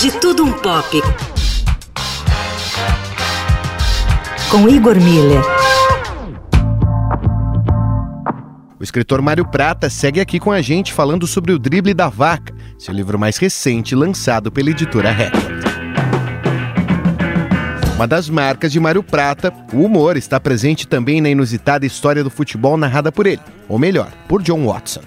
De Tudo Um Pop. Com Igor Miller. O escritor Mário Prata segue aqui com a gente falando sobre o Drible da Vaca, seu livro mais recente lançado pela editora Record. Uma das marcas de Mário Prata, o humor está presente também na inusitada história do futebol narrada por ele, ou melhor, por John Watson.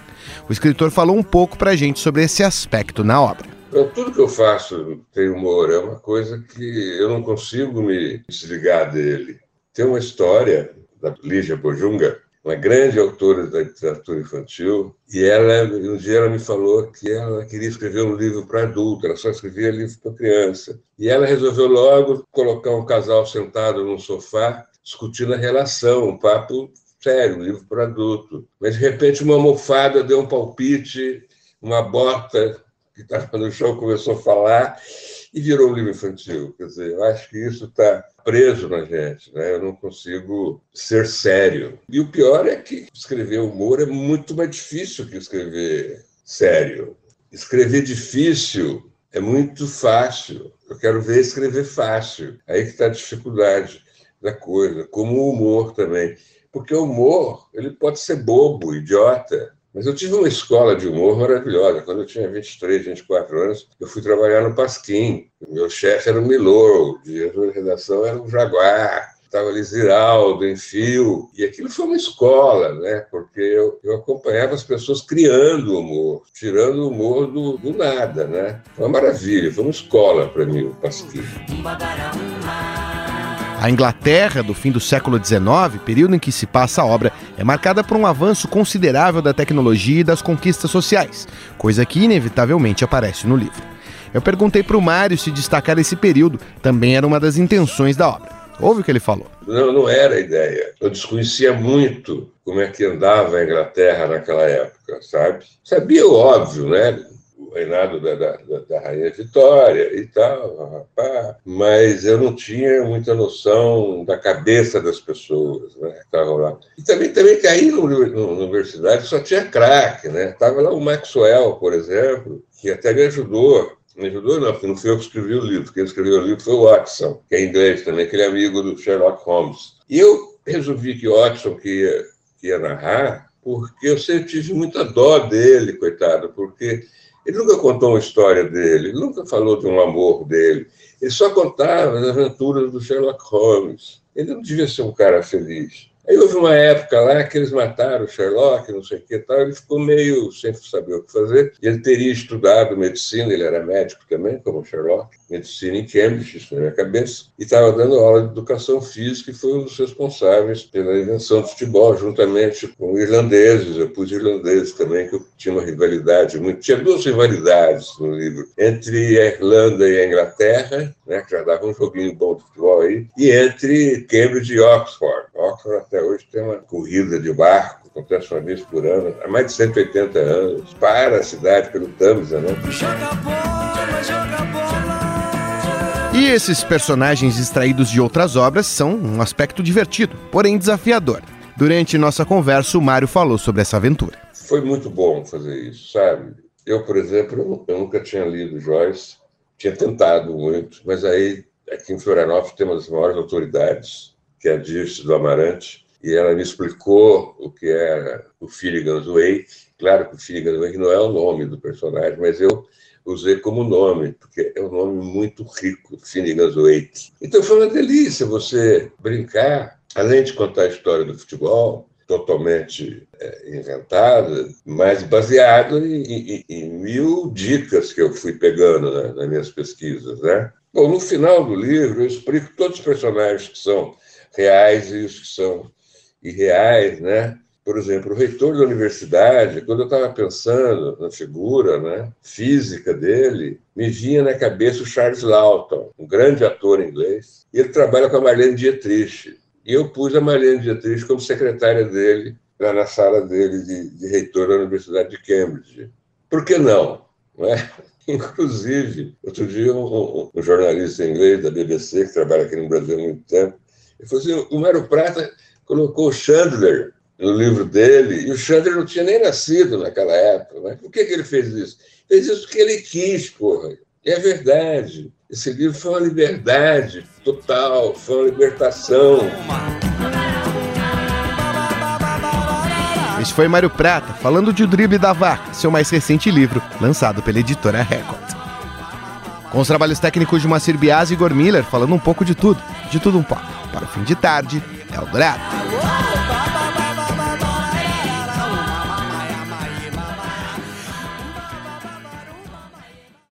O escritor falou um pouco pra gente sobre esse aspecto na obra. Tudo que eu faço tem humor, é uma coisa que eu não consigo me desligar dele. Tem uma história da Lígia Bojunga, uma grande autora da literatura infantil, e ela um dia ela me falou que ela queria escrever um livro para adulto, ela só escrevia livro para criança. E ela resolveu logo colocar um casal sentado num sofá discutindo a relação, um papo sério, um livro para adulto. Mas de repente uma almofada deu um palpite, uma bota que estava no chão começou a falar e virou um livro infantil. Quer dizer, eu acho que isso está preso na gente, né? Eu não consigo ser sério. E o pior é que escrever humor é muito mais difícil que escrever sério. Escrever difícil é muito fácil. Eu quero ver escrever fácil. Aí que está a dificuldade da coisa, como o humor também. Porque o humor, ele pode ser bobo, idiota, mas eu tive uma escola de humor maravilhosa. Quando eu tinha 23, 24 anos, eu fui trabalhar no Pasquim. Meu chefe era o Milor, o diretor de redação era o Jaguar. Estava ali Ziraldo, Enfio. E aquilo foi uma escola, né? Porque eu, eu acompanhava as pessoas criando humor, tirando o humor do, do nada, né? Foi uma maravilha, foi uma escola para mim, o Pasquim. A Inglaterra do fim do século XIX, período em que se passa a obra, é marcada por um avanço considerável da tecnologia e das conquistas sociais, coisa que inevitavelmente aparece no livro. Eu perguntei para o Mário se destacar esse período também era uma das intenções da obra. Ouve o que ele falou. Não, não era a ideia. Eu desconhecia muito como é que andava a Inglaterra naquela época, sabe? Sabia o óbvio, né? Reinado da, da, da, Rainha Vitória e tal, mas eu não tinha muita noção da cabeça das pessoas né, que estavam lá. E também, também caí na universidade, só tinha craque, né? Estava lá o Maxwell, por exemplo, que até me ajudou me ajudou, não, porque não fui eu que escrevi o livro. Quem escreveu o livro foi o Watson, que é inglês também, aquele amigo do Sherlock Holmes. E eu resolvi que o Watson que ia, que ia narrar, porque eu sempre tive muita dó dele, coitado, porque ele nunca contou uma história dele, ele nunca falou de um amor dele. Ele só contava as aventuras do Sherlock Holmes. Ele não devia ser um cara feliz. Aí houve uma época lá que eles mataram o Sherlock, não sei o que tal, ele ficou meio sem saber o que fazer. Ele teria estudado medicina, ele era médico também, como o Sherlock, medicina em Cambridge, isso na minha cabeça, e estava dando aula de educação física e foi um dos responsáveis pela invenção do futebol, juntamente com irlandeses. Eu pus irlandeses também, que eu tinha uma rivalidade muito. Tinha duas rivalidades no livro, entre a Irlanda e a Inglaterra, né, que já dava um joguinho bom de futebol aí, e entre Cambridge e Oxford. Oxford até hoje tem uma corrida de barco, acontece uma vez por ano, há mais de 180 anos, para a cidade pelo Tamisa, né? Joga bola, joga bola. E esses personagens extraídos de outras obras são um aspecto divertido, porém desafiador. Durante nossa conversa, o Mário falou sobre essa aventura. Foi muito bom fazer isso, sabe? Eu, por exemplo, eu nunca tinha lido Joyce, tinha tentado muito, mas aí aqui em Florianópolis tem uma das maiores autoridades, que é a Dirce do Amarante, e ela me explicou o que era o Finnegan's Wake. Claro que o Finnegan's Wake não é o nome do personagem, mas eu usei como nome, porque é um nome muito rico, Finnegan's Wake. Então foi uma delícia você brincar, além de contar a história do futebol, totalmente é, inventada, mas baseado em, em, em, mil dicas que eu fui pegando né, nas minhas pesquisas, né? Bom, no final do livro eu explico todos os personagens que são reais e os que são irreais, né? Por exemplo, o reitor da universidade, quando eu estava pensando na figura né, física dele, me vinha na cabeça o Charles Lawton, um grande ator inglês. E ele trabalha com a Marlene Dietrich. E eu pus a Marlene Dietrich como secretária dele, lá na sala dele de, de reitor da Universidade de Cambridge. Por que não? não é? Inclusive, outro dia, um, um, jornalista inglês da BBC, que trabalha aqui no Brasil há muito tempo, ele falou assim: o Mário Prata colocou o Chandler no livro dele, e o Chandler não tinha nem nascido naquela época. Né? Por que, que ele fez isso? Fez isso porque ele quis, porra. E é verdade. Esse livro foi uma liberdade total, foi uma libertação. Esse foi Mário Prata falando de O Drible da Vaca, seu mais recente livro, lançado pela editora Record. Com os trabalhos técnicos de Macir Bias e Igor Miller falando um pouco de tudo, de tudo um pouco. Para o fim de tarde, Eldorado.